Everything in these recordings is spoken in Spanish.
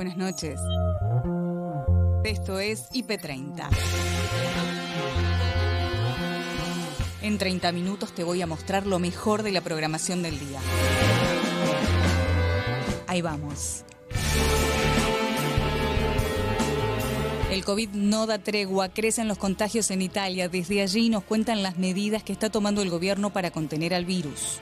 Buenas noches. Esto es IP30. En 30 minutos te voy a mostrar lo mejor de la programación del día. Ahí vamos. El COVID no da tregua, crecen los contagios en Italia. Desde allí nos cuentan las medidas que está tomando el gobierno para contener al virus.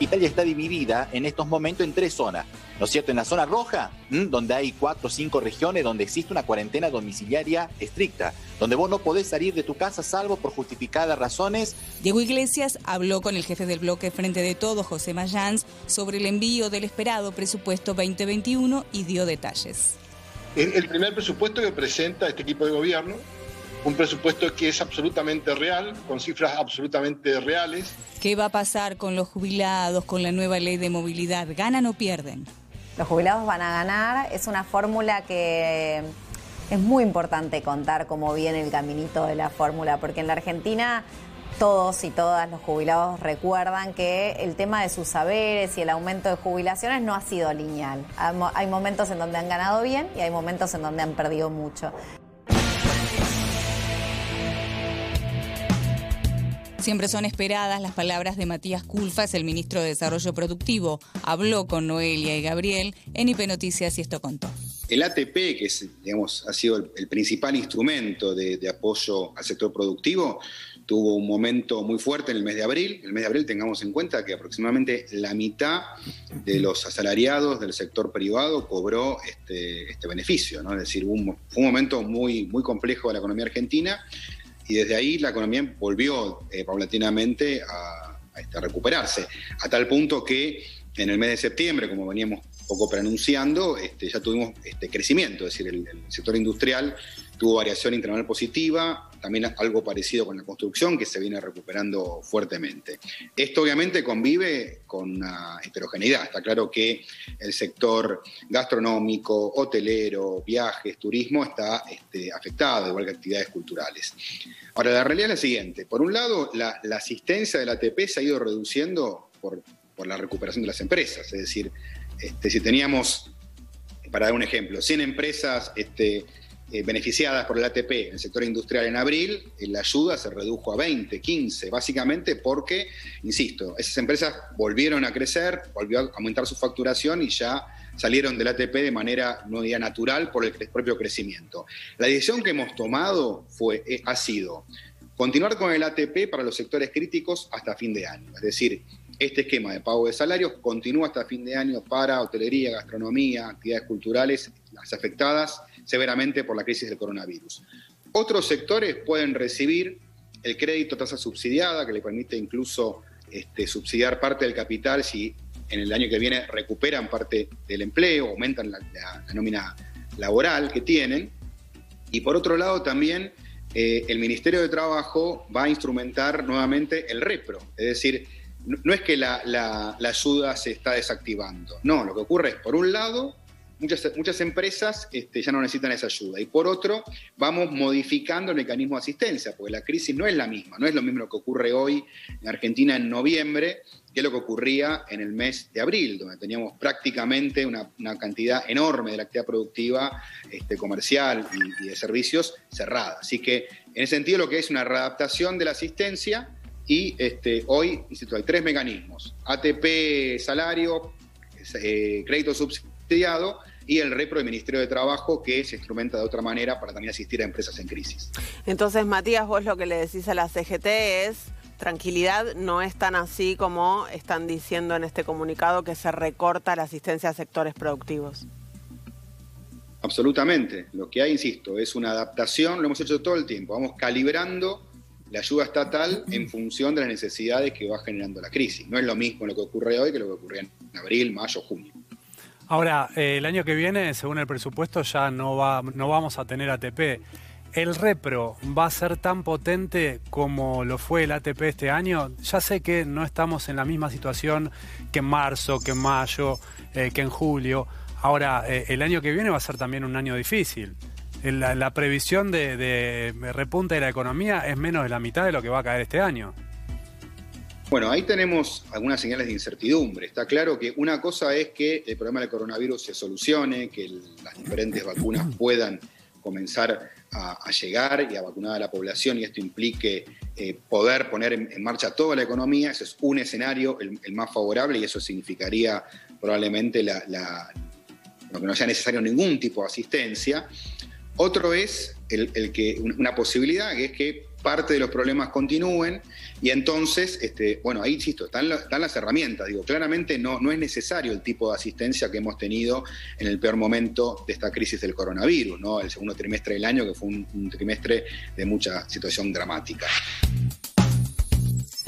Italia está dividida en estos momentos en tres zonas, ¿no es cierto? En la zona roja, donde hay cuatro o cinco regiones donde existe una cuarentena domiciliaria estricta, donde vos no podés salir de tu casa salvo por justificadas razones. Diego Iglesias habló con el jefe del bloque Frente de Todos, José Mayans, sobre el envío del esperado presupuesto 2021 y dio detalles. El primer presupuesto que presenta este equipo de gobierno un presupuesto que es absolutamente real, con cifras absolutamente reales. ¿Qué va a pasar con los jubilados, con la nueva ley de movilidad? ¿Ganan o pierden? Los jubilados van a ganar. Es una fórmula que es muy importante contar cómo viene el caminito de la fórmula, porque en la Argentina todos y todas los jubilados recuerdan que el tema de sus saberes y el aumento de jubilaciones no ha sido lineal. Hay momentos en donde han ganado bien y hay momentos en donde han perdido mucho. Siempre son esperadas las palabras de Matías Culfas, el ministro de Desarrollo Productivo. Habló con Noelia y Gabriel en IP Noticias y esto contó. El ATP, que digamos, ha sido el, principal instrumento de, apoyo al sector productivo, tuvo un momento muy fuerte en el mes de abril. En el mes de abril tengamos en cuenta que aproximadamente la mitad de los asalariados del sector privado cobró este, este beneficio, ¿no? Es decir, un, fue un momento muy, muy complejo de la economía argentina y desde ahí la economía volvió eh, paulatinamente este, a, recuperarse, a tal punto que en el mes de septiembre, como veníamos poco preanunciando, este, ya tuvimos este crecimiento, es decir, el, sector industrial tuvo variación interanual positiva, también algo parecido con la construcción, que se viene recuperando fuertemente. Esto obviamente convive con una heterogeneidad. Está claro que el sector gastronómico, hotelero, viajes, turismo está este, afectado, igual que actividades culturales. Ahora, la realidad es la siguiente. Por un lado, la, asistencia del ATP se ha ido reduciendo por, la recuperación de las empresas. Es decir, este, si teníamos, para dar un ejemplo, 100 empresas este, eh, beneficiadas por el ATP en el sector industrial en abril, eh, la ayuda se redujo a 20, 15, básicamente porque, insisto, esas empresas volvieron a crecer, volvió a aumentar su facturación y ya salieron del ATP de manera no diría natural por el propio crecimiento. La decisión que hemos tomado fue, eh, ha sido continuar con el ATP para los sectores críticos hasta fin de año, es decir, este esquema de pago de salarios continúa hasta fin de año para hotelería, gastronomía, actividades culturales, las afectadas severamente por la crisis del coronavirus. Otros sectores pueden recibir el crédito tasa subsidiada, que le permite incluso este, subsidiar parte del capital si en el año que viene recuperan parte del empleo, aumentan la, nómina laboral que tienen. Y por otro lado también eh, el Ministerio de Trabajo va a instrumentar nuevamente el repro, es decir, no, es que la, ayuda se está desactivando, no, lo que ocurre es, por un lado, muchas, empresas este, ya no necesitan esa ayuda. Y por otro, vamos modificando el mecanismo de asistencia, porque la crisis no es la misma, no es lo mismo lo que ocurre hoy en Argentina en noviembre que lo que ocurría en el mes de abril, donde teníamos prácticamente una, cantidad enorme de la actividad productiva este, comercial y, de servicios cerrada. Así que en ese sentido lo que es una readaptación de la asistencia y este, hoy, insisto, hay tres mecanismos, ATP, salario, eh, crédito subsidiado y el repro del Ministerio de Trabajo que se instrumenta de otra manera para también asistir a empresas en crisis. Entonces, Matías, vos lo que le decís a la CGT es tranquilidad, no es tan así como están diciendo en este comunicado que se recorta la asistencia a sectores productivos. Absolutamente. Lo que hay, insisto, es una adaptación, lo hemos hecho todo el tiempo. Vamos calibrando la ayuda estatal en función de las necesidades que va generando la crisis. No es lo mismo lo que ocurre hoy que lo que ocurría en abril, mayo, junio. Ahora, eh, el año que viene, según el presupuesto, ya no, va, no vamos a tener ATP. ¿El repro va a ser tan potente como lo fue el ATP este año? Ya sé que no estamos en la misma situación que en marzo, que en mayo, eh, que en julio. Ahora, eh, el año que viene va a ser también un año difícil. La, previsión de, de repunte de la economía es menos de la mitad de lo que va a caer este año. Bueno, ahí tenemos algunas señales de incertidumbre. Está claro que una cosa es que el problema del coronavirus se solucione, que las diferentes vacunas puedan comenzar a, llegar y a vacunar a la población y esto implique eh, poder poner en, marcha toda la economía. Ese es un escenario, el, más favorable, y eso significaría probablemente la, que no sea necesario ningún tipo de asistencia. Otro es el, que, una posibilidad, que es que parte de los problemas continúen y entonces, este, bueno, ahí insisto, están, las herramientas, digo, claramente no, no es necesario el tipo de asistencia que hemos tenido en el peor momento de esta crisis del coronavirus, ¿no? El segundo trimestre del año, que fue un, trimestre de mucha situación dramática.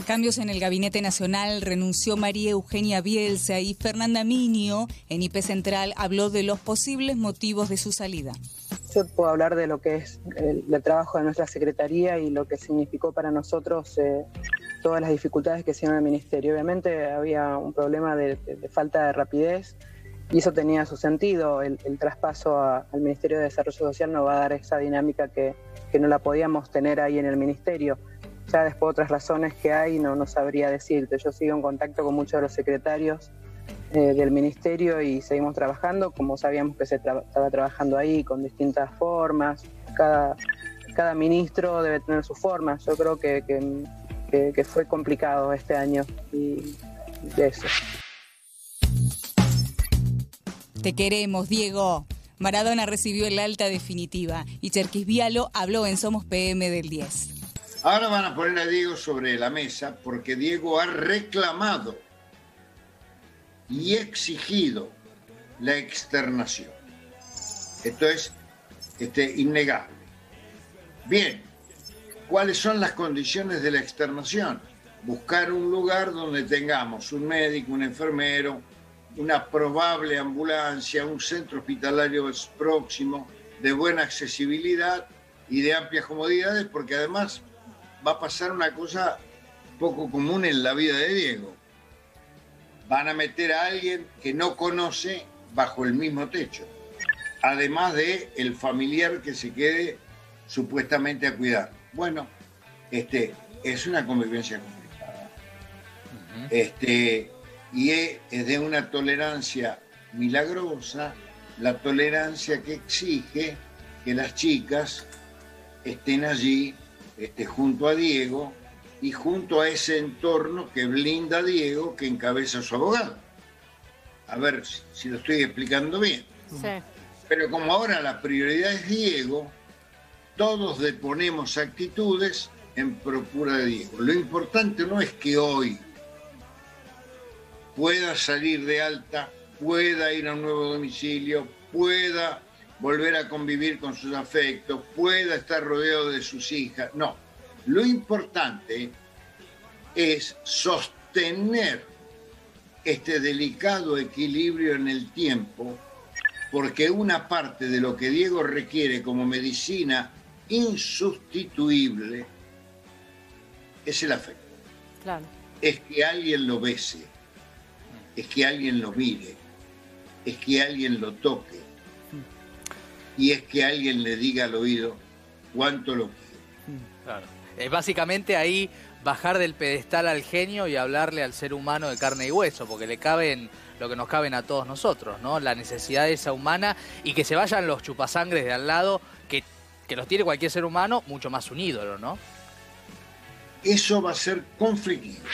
Cambios en el Gabinete Nacional, renunció María Eugenia Bielsa y Fernanda Minio en IP Central habló de los posibles motivos de su salida. Puedo hablar de lo que es el, trabajo de nuestra Secretaría y lo que significó para nosotros eh, todas las dificultades que en el Ministerio. Obviamente había un problema de, falta de rapidez y eso tenía su sentido. El, traspaso al Ministerio de Desarrollo Social nos va a dar esa dinámica que, no la podíamos tener ahí en el Ministerio. Ya después otras razones que hay no, no sabría decirte. Yo sigo en contacto con muchos de los secretarios eh, del ministerio y seguimos trabajando como sabíamos que se estaba trabajando ahí con distintas formas. Cada, cada ministro debe tener su forma. Yo creo que, que, fue complicado este año y de eso. Te queremos, Diego. Maradona recibió el alta definitiva y Cherkis Vialo habló en Somos PM del 10. Ahora van a poner a Diego sobre la mesa porque Diego ha reclamado y exigido la externación. Esto es este, innegable. Bien, ¿cuáles son las condiciones de la externación? Buscar un lugar donde tengamos un médico, un enfermero, una probable ambulancia, un centro hospitalario próximo, de buena accesibilidad y de amplias comodidades, porque además va a pasar una cosa poco común en la vida de Diego van a meter a alguien que no conoce bajo el mismo techo, además de el familiar que se quede supuestamente a cuidar. Bueno, este, es una convivencia complicada. este, y es, de una tolerancia milagrosa, la tolerancia que exige que las chicas estén allí este, junto a Diego y junto a ese entorno que blinda a Diego, que encabeza a su abogado. A ver si lo estoy explicando bien. Pero como ahora la prioridad es Diego, todos deponemos actitudes en procura de Diego. Lo importante no es que hoy pueda salir de alta, pueda ir a un nuevo domicilio, pueda volver a convivir con sus afectos, pueda estar rodeado de sus hijas. No, lo importante es sostener este delicado equilibrio en el tiempo, porque una parte de lo que Diego requiere como medicina insustituible es el afecto. Es que alguien lo bese, es que alguien lo mire, es que alguien lo toque y es que alguien le diga al oído cuánto lo quiere. Claro. Eh, básicamente ahí bajar del pedestal al genio y hablarle al ser humano de carne y hueso, porque le caben lo que nos caben a todos nosotros, ¿no? La necesidad esa humana y que se vayan los chupasangres de al lado, que, que los tiene cualquier ser humano, mucho más un ídolo, ¿no? Eso va a ser conflictivo.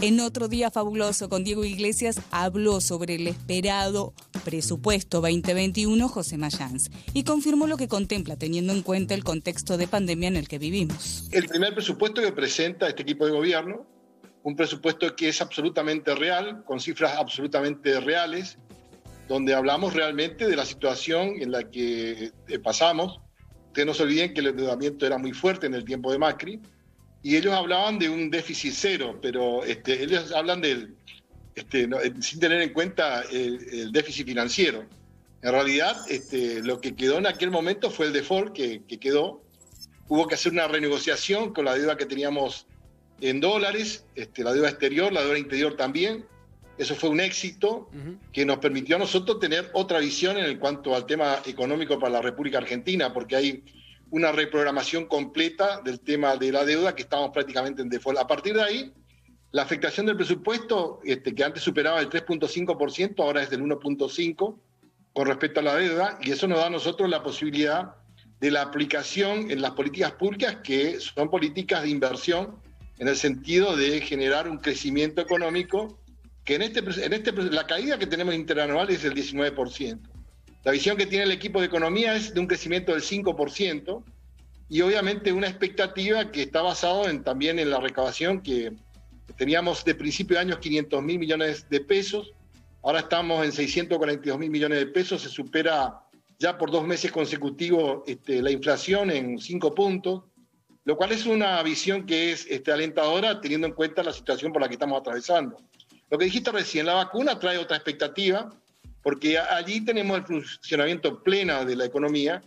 En otro día fabuloso con Diego Iglesias habló sobre el esperado presupuesto 2021 José Mayans y confirmó lo que contempla teniendo en cuenta el contexto de pandemia en el que vivimos. El primer presupuesto que presenta este equipo de gobierno, un presupuesto que es absolutamente real, con cifras absolutamente reales, donde hablamos realmente de la situación en la que eh, pasamos. Ustedes no se olviden que el endeudamiento era muy fuerte en el tiempo de Macri, y ellos hablaban de un déficit cero, pero este, ellos hablan del, este, eh, sin tener en cuenta el, déficit financiero. En realidad, este, lo que quedó en aquel momento fue el default que, quedó. Hubo que hacer una renegociación con la deuda que teníamos en dólares, este, la deuda exterior, la deuda interior también. Eso fue un éxito que nos permitió a nosotros tener otra visión en cuanto al tema económico para la República Argentina, porque hay una reprogramación completa del tema de la deuda que estamos prácticamente en default. A partir de ahí, la afectación del presupuesto, este, que antes superaba el 3.5%, ahora es del 1.5% con respecto a la deuda, y eso nos da a nosotros la posibilidad de la aplicación en las políticas públicas, que son políticas de inversión, en el sentido de generar un crecimiento económico, que en este, en este la caída que tenemos interanual es del 19%. La visión que tiene el equipo de economía es de un crecimiento del 5% y obviamente una expectativa que está basado en, también en la recaudación que teníamos de principio de año 500 mil millones de pesos, ahora estamos en 642 mil millones de pesos, se supera ya por dos meses consecutivos este, la inflación en 5 puntos, lo cual es una visión que es este, alentadora teniendo en cuenta la situación por la que estamos atravesando. Lo que dijiste recién, la vacuna trae otra expectativa, porque allí tenemos el funcionamiento pleno de la economía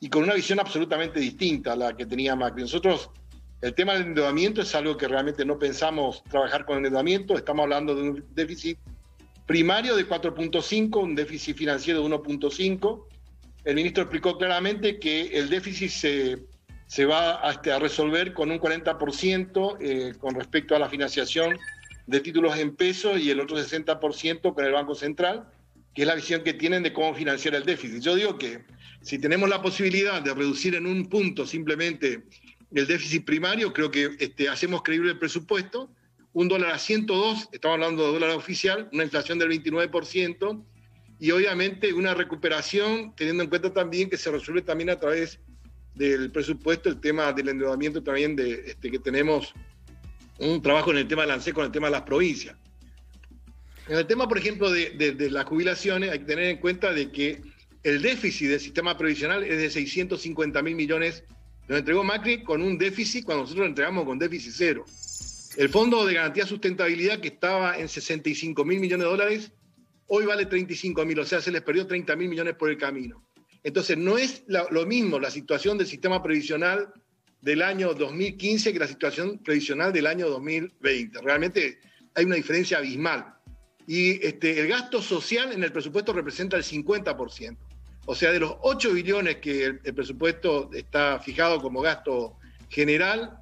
y con una visión absolutamente distinta a la que tenía Macri. Nosotros, el tema del endeudamiento es algo que realmente no pensamos trabajar con endeudamiento, estamos hablando de un déficit primario de 4.5, un déficit financiero de 1.5. El ministro explicó claramente que el déficit se, se va a, este, resolver con un 40% eh, con respecto a la financiación de títulos en pesos y el otro 60% con el Banco Central que es la visión que tienen de cómo financiar el déficit. Yo digo que si tenemos la posibilidad de reducir en un punto simplemente el déficit primario, creo que este, hacemos creíble el presupuesto. Un dólar a 102, estamos hablando de dólar oficial, una inflación del 29%, y obviamente una recuperación, teniendo en cuenta también que se resuelve también a través del presupuesto el tema del endeudamiento también de, este, que tenemos un trabajo en el tema del ANSE con el tema de las provincias. En el tema, por ejemplo, de, las jubilaciones, hay que tener en cuenta de que el déficit del sistema previsional es de 650 mil millones. Nos entregó Macri con un déficit cuando nosotros lo entregamos con déficit cero. El Fondo de Garantía Sustentabilidad, que estaba en 65 mil millones de dólares, hoy vale 35 mil, o sea, se les perdió 30 mil millones por el camino. Entonces, no es lo mismo la situación del sistema previsional del año 2015 que la situación previsional del año 2020. Realmente hay una diferencia abismal y este, el gasto social en el presupuesto representa el 50%. O sea, de los 8 billones que el, presupuesto está fijado como gasto general,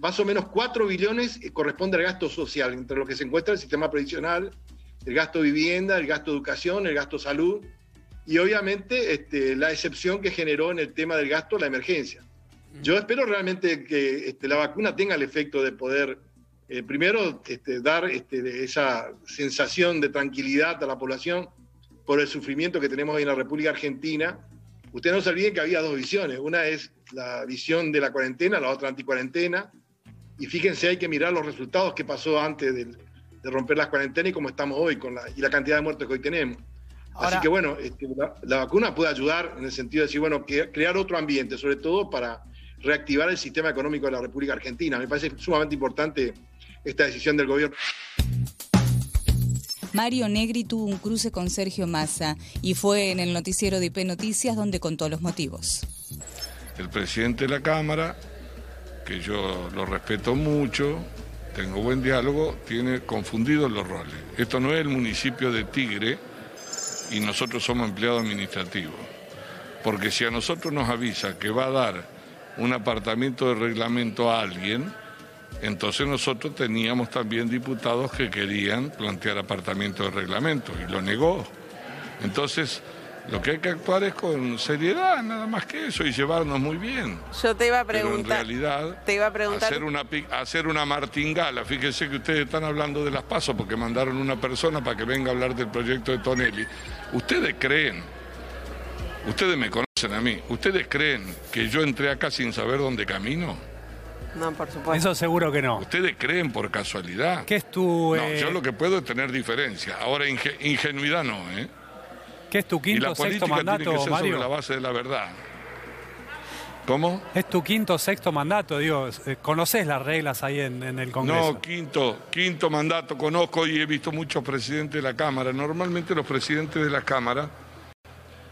más o menos 4 billones corresponde al gasto social, entre lo que se encuentra el sistema previsional, el gasto vivienda, el gasto educación, el gasto salud y obviamente este, la excepción que generó en el tema del gasto la emergencia. Yo espero realmente que este, la vacuna tenga el efecto de poder eh, primero, este, dar este, esa sensación de tranquilidad a la población por el sufrimiento que tenemos hoy en la República Argentina. Ustedes no se olviden que había dos visiones. Una es la visión de la cuarentena, la otra anticuarentena. Y fíjense, hay que mirar los resultados que pasó antes de, romper las cuarentenas y cómo estamos hoy con la, y la cantidad de muertos que hoy tenemos. Así que bueno, este, la, vacuna puede ayudar en el sentido de decir, bueno, crear otro ambiente, sobre todo para reactivar el sistema económico de la República Argentina. Me parece sumamente importante esta decisión del gobierno. Mario Negri tuvo un cruce con Sergio Massa y fue en el noticiero de IP Noticias donde contó los motivos. El presidente de la Cámara, que yo lo respeto mucho, tengo buen diálogo, tiene confundidos los roles. Esto no es el municipio de Tigre y nosotros somos empleados administrativos. Porque si a nosotros nos avisa que va a dar un apartamento de reglamento a alguien, entonces nosotros teníamos también diputados que querían plantear apartamentos de reglamento y lo negó. Entonces, lo que hay que actuar es con seriedad, nada más que eso, y llevarnos muy bien. Yo te iba a preguntar. en realidad, te iba a preguntar... hacer una, hacer una martingala. Fíjense que ustedes están hablando de las pasos porque mandaron una persona para que venga a hablar del proyecto de Tonelli. ¿Ustedes creen? Ustedes me conocen a mí. ¿Ustedes creen que yo entré acá sin saber dónde camino? No, por supuesto. Eso seguro que no. ¿Ustedes creen por casualidad? ¿Qué es tu...? No, yo lo que puedo es tener diferencia. Ahora, ingenuidad no, ¿eh? ¿Qué es tu quinto, sexto mandato, tiene que ser Mario? sobre la base de la verdad. ¿Cómo? Es tu quinto, sexto mandato, digo, eh, ¿conoces las reglas ahí en, en, el Congreso? No, quinto, quinto mandato, conozco y he visto muchos presidentes de la Cámara. Normalmente los presidentes de la Cámara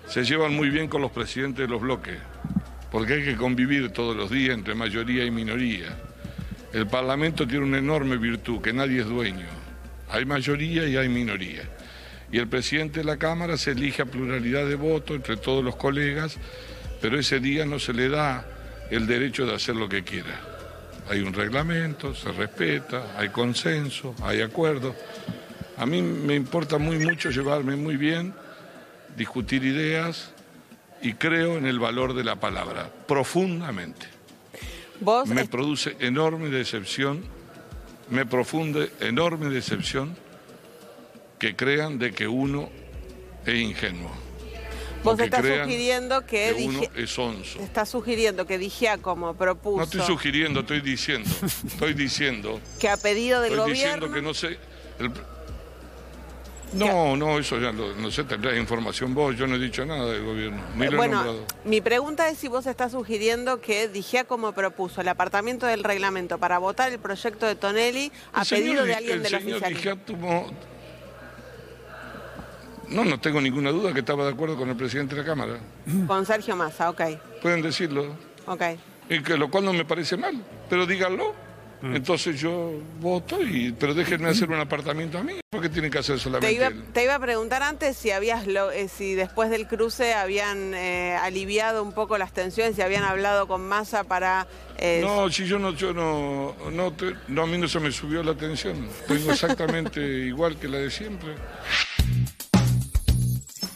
se llevan muy bien con los presidentes de los bloques porque hay que convivir todos los días entre mayoría y minoría. El Parlamento tiene una enorme virtud, que nadie es dueño. Hay mayoría y hay minoría. Y el presidente de la Cámara se elige a pluralidad de votos entre todos los colegas pero ese día no se le da el derecho de hacer lo que quiera. Hay un reglamento, se respeta, hay consenso, hay acuerdo. A mí me importa muy mucho llevarme muy bien, discutir ideas y creo en el valor de la palabra, profundamente. me produce enorme decepción, me profunde enorme decepción que crean de que uno es ingenuo. Vos estás sugiriendo que, uno es onzo. Está sugiriendo que como propuso. No estoy sugiriendo, estoy diciendo. estoy diciendo. Que a pedido del estoy gobierno. Diciendo que no sé. No, no, eso ya no sé, tendrás información vos, yo no he dicho nada del gobierno, bueno, mi pregunta es si vos estás sugiriendo que Dijea como propuso el apartamiento del reglamento para votar el proyecto de Tonelli a pedido de alguien del oficialismo. No, no tengo ninguna duda que estaba de acuerdo con el presidente de la Cámara. Con Sergio Massa, ok. Pueden decirlo. Ok. Y que lo cual no me parece mal, pero díganlo. Mm. Entonces yo voto, y, pero déjenme hacer un apartamento a mí. ¿Por qué tienen que hacer solamente Te iba, te iba a preguntar antes si habías eh, si después del cruce habían eh, aliviado un poco las tensiones, si habían hablado con Massa para... Eh, no, si yo no, yo no, no, no, a mí no se me subió la tensión. Tengo exactamente igual que la de siempre.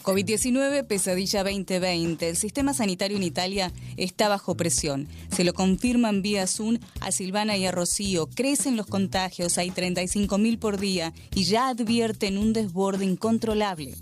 COVID-19, pesadilla 2020. El sistema sanitario en Italia está bajo presión. Se lo confirman vía Zoom a Silvana y a Rocío. Crecen los contagios, hay 35.000 por día y ya advierten un desborde incontrolable.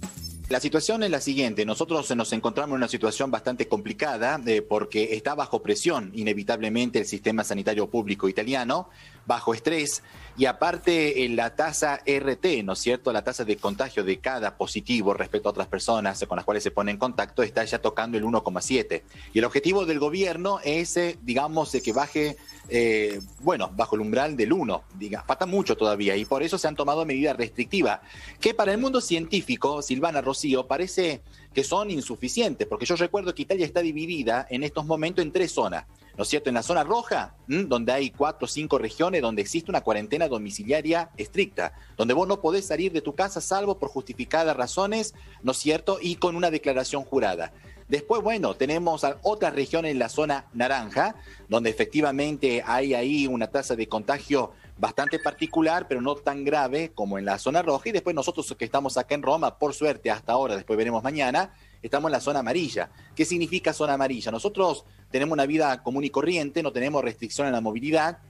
La situación es la siguiente, nosotros nos encontramos en una situación bastante complicada eh, porque está bajo presión inevitablemente el sistema sanitario público italiano, bajo estrés y aparte la tasa RT, ¿no es cierto? La tasa de contagio de cada positivo respecto a otras personas con las cuales se pone en contacto está ya tocando el 1,7. Y el objetivo del gobierno es, eh, digamos, que baje eh, bueno, bajo el umbral del 1. Diga, falta mucho todavía y por eso se han tomado medidas restrictivas que para el mundo científico, Silvana Rocío, parece que son insuficientes, porque yo recuerdo que Italia está dividida en estos momentos en tres zonas. ¿No es cierto? En la zona roja, donde hay cuatro o cinco regiones donde existe una cuarentena domiciliaria estricta, donde vos no podés salir de tu casa salvo por justificadas razones, ¿no es cierto? Y con una declaración jurada. Después, bueno, tenemos otra región en la zona naranja, donde efectivamente hay ahí una tasa de contagio bastante particular, pero no tan grave como en la zona roja. Y después nosotros que estamos acá en Roma, por suerte hasta ahora, después veremos mañana, estamos en la zona amarilla. ¿Qué significa zona amarilla? Nosotros tenemos una vida común y corriente, no tenemos restricción en la movilidad,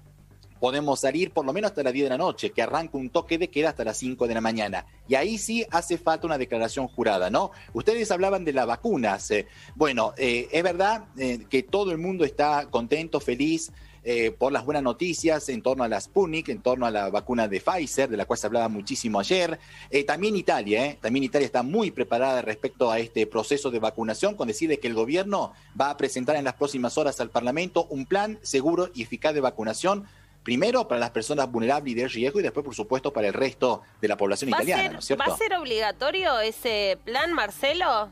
podemos salir por lo menos hasta las 10 de la noche, que arranca un toque de queda hasta las 5 de la mañana. Y ahí sí hace falta una declaración jurada, ¿no? Ustedes hablaban de las vacunas. Eh, bueno, eh, es verdad eh, que todo el mundo está contento, feliz. por las buenas noticias en torno a la Sputnik, en torno a la vacuna de Pfizer, de la cual se hablaba muchísimo ayer. también Italia, también Italia está muy preparada respecto a este proceso de vacunación, con decirle que el gobierno va a presentar en las próximas horas al Parlamento un plan seguro y eficaz de vacunación primero para las personas vulnerables y de riesgo y después, por supuesto, para el resto de la población italiana, ¿no es cierto? ¿Va a ser obligatorio ese plan, Marcelo?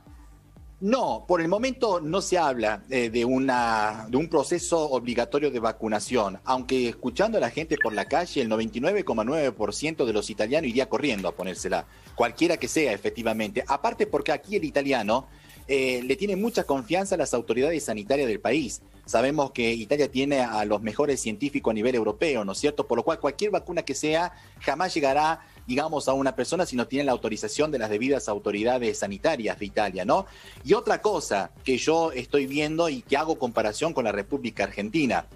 No, por el momento no se habla eh, de, una, de un proceso obligatorio de vacunación, aunque escuchando a la gente por la calle, el 99,9% de los italianos iría corriendo a ponérsela, cualquiera que sea efectivamente. Aparte porque aquí el italiano eh, le tiene mucha confianza a las autoridades sanitarias del país. Sabemos que Italia tiene a los mejores científicos a nivel europeo, ¿no es cierto? Por lo cual cualquier vacuna que sea jamás llegará, digamos, a una persona si no tiene la autorización de las debidas autoridades sanitarias de Italia, ¿no? Y otra cosa que yo estoy viendo y que hago comparación con la República Argentina.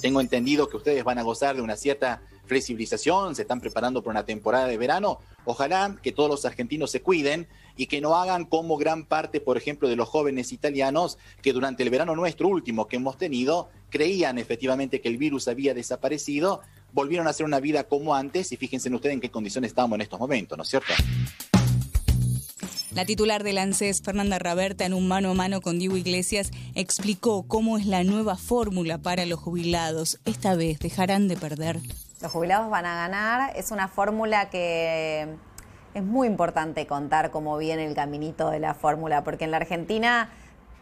Tengo entendido que ustedes van a gozar de una cierta flexibilización, se están preparando por una temporada de verano. Ojalá que todos los argentinos se cuiden y que no hagan como gran parte, por ejemplo, de los jóvenes italianos que durante el verano nuestro último que hemos tenido creían efectivamente que el virus había desaparecido, volvieron a hacer una vida como antes y fíjense ustedes en qué condiciones estamos en estos momentos, ¿no es cierto? La titular del ANSES, Fernanda Raberta, en un mano a mano con Diego Iglesias, explicó cómo es la nueva fórmula para los jubilados. Esta vez dejarán de perder. Los jubilados van a ganar. Es una fórmula que es muy importante contar cómo viene el caminito de la fórmula, porque en la Argentina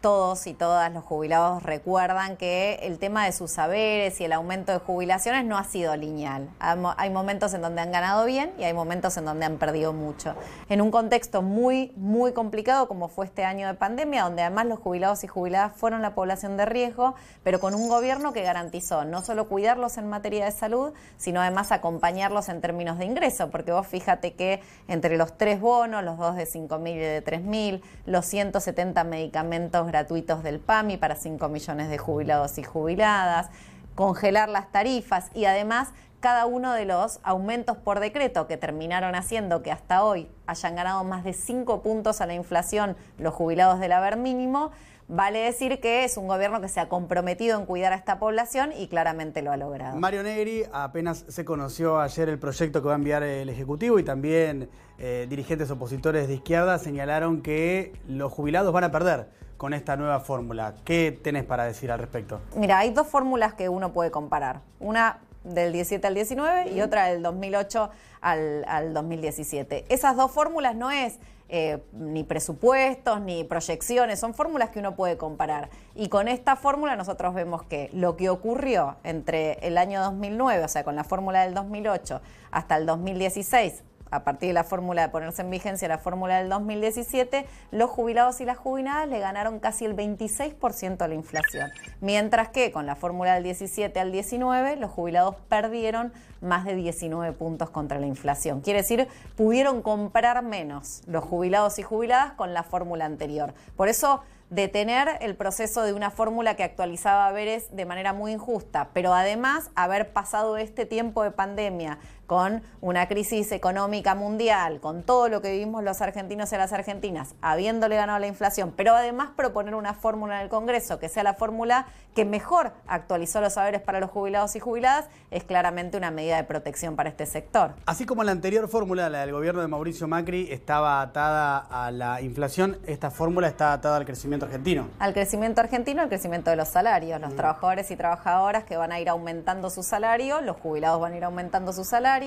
todos y todas los jubilados recuerdan que el tema de sus saberes y el aumento de jubilaciones no ha sido lineal. Hay momentos en donde han ganado bien y hay momentos en donde han perdido mucho. En un contexto muy, muy complicado como fue este año de pandemia, donde además los jubilados y jubiladas fueron la población de riesgo, pero con un gobierno que garantizó no solo cuidarlos en materia de salud, sino además acompañarlos en términos de ingreso, porque vos fíjate que entre los tres bonos, los dos de 5.000 y de 3.000, los 170 medicamentos gratuitos del PAMI para 5 millones de jubilados y jubiladas, congelar las tarifas y además cada uno de los aumentos por decreto que terminaron haciendo que hasta hoy hayan ganado más de 5 puntos a la inflación los jubilados del haber mínimo, vale decir que es un gobierno que se ha comprometido en cuidar a esta población y claramente lo ha logrado. Mario Negri, apenas se conoció ayer el proyecto que va a enviar el Ejecutivo y también eh, dirigentes opositores de izquierda señalaron que los jubilados van a perder con esta nueva fórmula. ¿Qué tenés para decir al respecto? Mira, hay dos fórmulas que uno puede comparar. Una del 17 al 19 y otra del 2008 al, 2017. Esas dos fórmulas no es eh, ni presupuestos ni proyecciones, son fórmulas que uno puede comparar. Y con esta fórmula nosotros vemos que lo que ocurrió entre el año 2009, o sea, con la fórmula del 2008, hasta el 2016, a partir de la fórmula de ponerse en vigencia la fórmula del 2017, los jubilados y las jubiladas le ganaron casi el 26% a la inflación. Mientras que con la fórmula del 17 al 19, los jubilados perdieron más de 19 puntos contra la inflación. Quiere decir, pudieron comprar menos los jubilados y jubiladas con la fórmula anterior. Por eso detener el proceso de una fórmula que actualizaba haberes de manera muy injusta, pero además haber pasado este tiempo de pandemia con una crisis económica mundial, con todo lo que vivimos los argentinos y las argentinas, habiéndole ganado la inflación, pero además proponer una fórmula en el Congreso que sea la fórmula que mejor actualizó los saberes para los jubilados y jubiladas, es claramente una medida de protección para este sector. Así como la anterior fórmula, la del gobierno de Mauricio Macri, estaba atada a la inflación, esta fórmula está atada al crecimiento argentino. Al crecimiento argentino, al crecimiento de los salarios. Los mm. trabajadores y trabajadoras que van a ir aumentando su salario, los jubilados van a ir aumentando su salario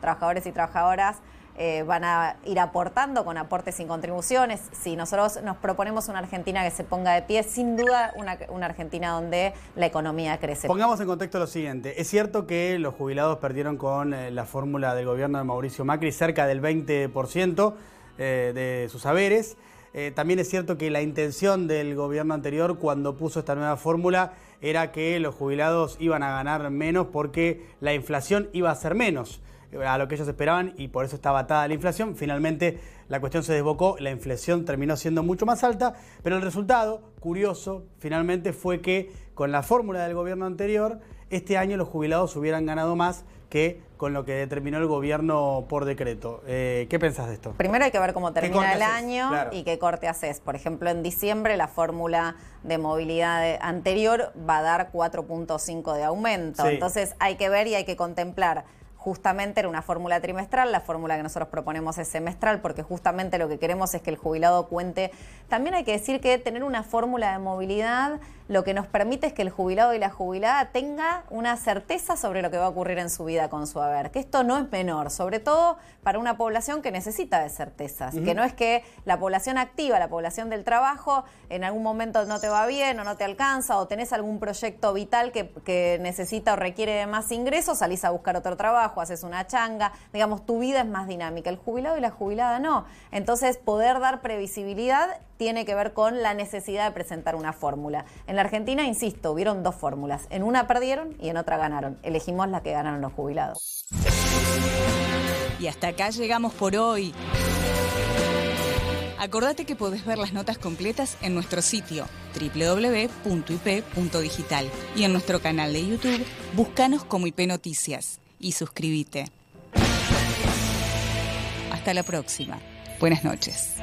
trabajadores y trabajadoras eh, van a ir aportando con aportes sin contribuciones. Si nosotros nos proponemos una Argentina que se ponga de pie, sin duda una, Argentina donde la economía crece. Pongamos en contexto lo siguiente. Es cierto que los jubilados perdieron con eh, la fórmula del gobierno de Mauricio Macri cerca del 20% eh, de sus haberes. También es cierto que la intención del gobierno anterior cuando puso esta nueva fórmula era que los jubilados iban a ganar menos porque la inflación iba a ser menos a lo que ellos esperaban y por eso estaba atada la inflación. Finalmente la cuestión se desbocó, la inflación terminó siendo mucho más alta, pero el resultado, curioso, finalmente fue que con la fórmula del gobierno anterior, este año los jubilados hubieran ganado más que con lo que determinó el gobierno por decreto. Eh, ¿Qué pensás de esto? Primero hay que ver cómo termina el año y qué corte haces. Por ejemplo, en diciembre la fórmula de movilidad anterior va a dar 4.5 de aumento. Entonces hay que ver y hay que contemplar justamente era una fórmula trimestral, la fórmula que nosotros proponemos es semestral, porque justamente lo que queremos es que el jubilado cuente. También hay que decir que tener una fórmula de movilidad lo que nos permite es que el jubilado y la jubilada tenga una certeza sobre lo que va a ocurrir en su vida con su haber, que esto no es menor, sobre todo para una población que necesita de certezas, que no es que la población activa, la población del trabajo, en algún momento no te va bien o no te alcanza o tenés algún proyecto vital que, que necesita o requiere de más ingresos, salís a buscar otro trabajo, haces una changa, digamos, tu vida es más dinámica, el jubilado y la jubilada no. Entonces, poder dar previsibilidad tiene que ver con la necesidad de presentar una fórmula. En la Argentina, insisto, hubieron dos fórmulas. En una perdieron y en otra ganaron. Elegimos la que ganaron los jubilados. Y hasta acá llegamos por hoy. Acordate que podés ver las notas completas en nuestro sitio www.ip.digital y en nuestro canal de YouTube, búscanos como IP Noticias y suscríbete. Hasta la próxima. Buenas noches.